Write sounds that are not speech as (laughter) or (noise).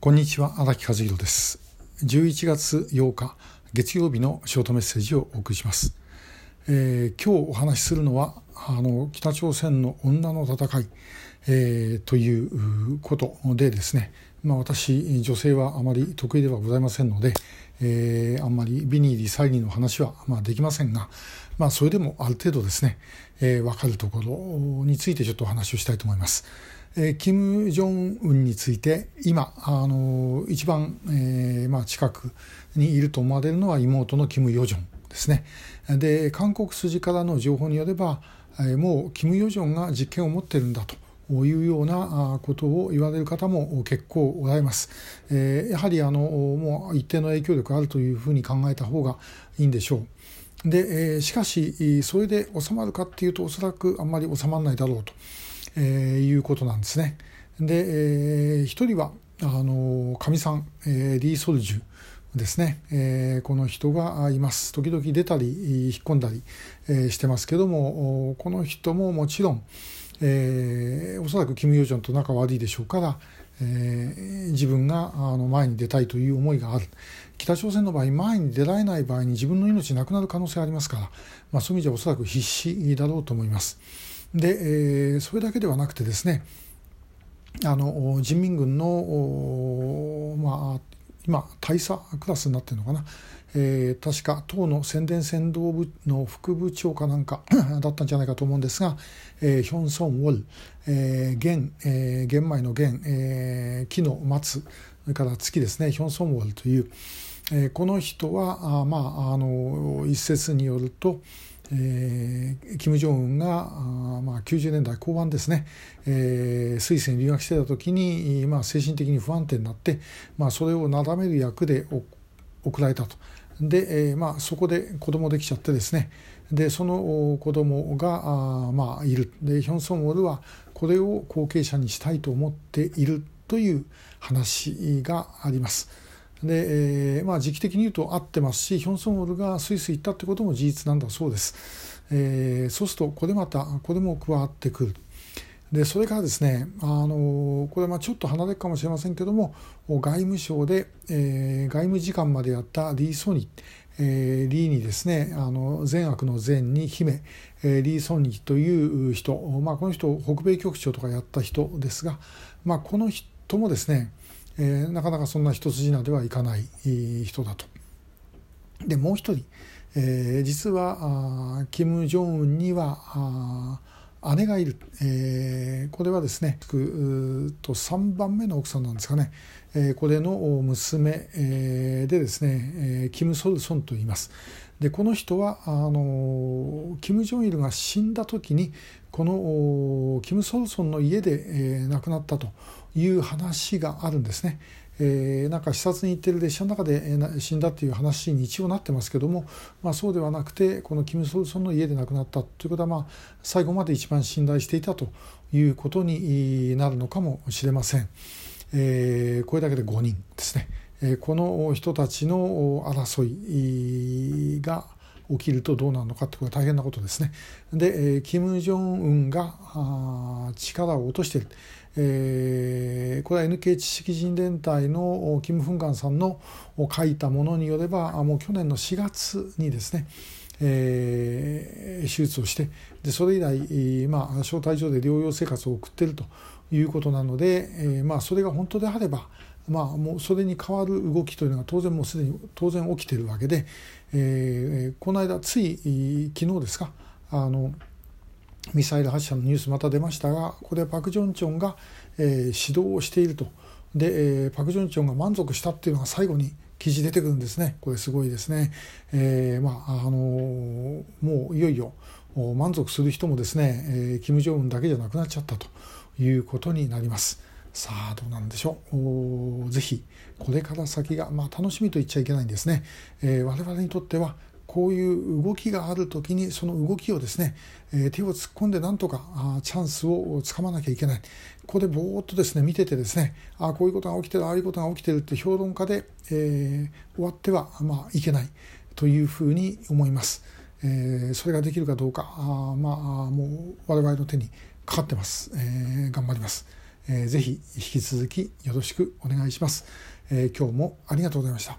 こんにちは荒木和弘です。11月8日月曜日のショートメッセージをお送りします、えー、今日お話しするのはあの北朝鮮の女の戦い、えー、ということでですね。まあ、私女性はあまり得意ではございませんので、えー、あんまりビニーリサイリーの話はまあできませんが、まあ、それでもある程度ですね、えー、分かるところについてちょっとお話をしたいと思います。えー、キム・ジョンウンについて今あの一番、えーまあ、近くにいると思われるのは妹のキム・ヨジョンですね。で韓国筋からの情報によれば、えー、もうキム・ヨジョンが実権を持ってるんだと。いうようなことを言われる方も結構おられます。えー、やはりあのもう一定の影響力あるというふうに考えた方がいいんでしょう。で、えー、しかしそれで収まるかっていうとおそらくあんまり収まらないだろうと、えー、いうことなんですね。で、えー、一人はあのかみさん、えー、リー・ソルジュですね、えー、この人がいます時々出たり引っ込んだり、えー、してますけどもこの人ももちろん、えー、おそらくキム・ヨジョンと仲悪いでしょうから、えー、自分があの前に出たいという思いがある北朝鮮の場合前に出られない場合に自分の命なくなる可能性ありますから、まあ、そういう意味ではおそらく必死だろうと思います。で、えー、それだけではなくてですねあの人民軍の、まあ、今大佐クラスになってるのかな、えー、確か党の宣伝先導部の副部長かなんか (coughs) だったんじゃないかと思うんですが、えー、ヒョン・ソン・ウォル、えー、玄、えー、玄米の玄、えー、木の松それから月ですねヒョン・ソン・ウォルという、えー、この人はあ、まあ、あの一説によると、えー、金正恩があ、90年代後半ですね、えー、スイスに留学してた時に、まあ、精神的に不安定になって、まあ、それをなだめる役で送られたと。で、えーまあ、そこで子供できちゃってですねでその子供があまあいるでヒョン・ソンウォルはこれを後継者にしたいと思っているという話があります。で、えーまあ、時期的に言うと合ってますしヒョン・ソンウォルがスイス行ったってことも事実なんだそうです。えー、そうするとこれまたこれも加わってくる。でそれからですねあのこれはちょっと離れるかもしれませんけども外務省で、えー、外務次官までやったリー・ソニ、えー、リーにですねあの善悪の善に姫、えー、リー・ソニーという人、まあ、この人北米局長とかやった人ですが、まあ、この人もですね、え、なかなかそんな一筋縄ではいかない人だと。でもう一人、えー、実はキム・ジョンウンには姉がいる、えー、これはですねと3番目の奥さんなんですかね、えー、これの娘、えー、でですね、えー、キム・ソルソンと言います。でこの人はあのキム・ジョンイルが死んだ時にこのキム・ソルソンの家で、えー、亡くなったという話があるんですね。えー、なんか視察に行ってる列車の中で死んだっていう話に一応なってますけども、まあ、そうではなくてこのキム・ソルソンの家で亡くなったということは、まあ、最後まで一番信頼していたということになるのかもしれません。えー、これだけで5人ですね。えー、この人たちの争いが起きるとどうなるのかってことは大変なことですね。で、えー、キム・ジョンウンが力を落としている。えー、これは NK 知識人連隊のキム・フンガンさんの書いたものによればもう去年の4月にですね、えー、手術をしてでそれ以来、まあ、招待所で療養生活を送っているということなので、えーまあ、それが本当であれば、まあ、もうそれに変わる動きというのが当然もうすでに当然起きているわけで、えー、この間つい昨日ですかあのミサイル発射のニュースまた出ましたがこれパク・ジョンチョンが、えー、指導をしていると。で、えー、パク・ジョンチョンが満足したっていうのが最後に記事出てくるんですね。これすごいですね、えー、まああのー、もういよいよ満足する人もですね、えー、金正恩だけじゃなくなっちゃったということになります。さあどうなんでしょう。ぜひこれから先が、まあ、楽しみと言っちゃいけないんですね、えー、我々にとってはこういう動きがある時にその動きをですね、え手を突っ込んでなんとかあチャンスをつかまなきゃいけない。ここでぼーっとですね見ててですねあこういうことが起きてるああいうことが起きてるって評論家で、えー、終わっては、まあ、いけない。というふうに思います。えー、それができるかどうかあまあもう我々の手にかかってます、えー、頑張ります。えー、ぜひ引き続きよろしくお願いします、えー、今日もありがとうございました。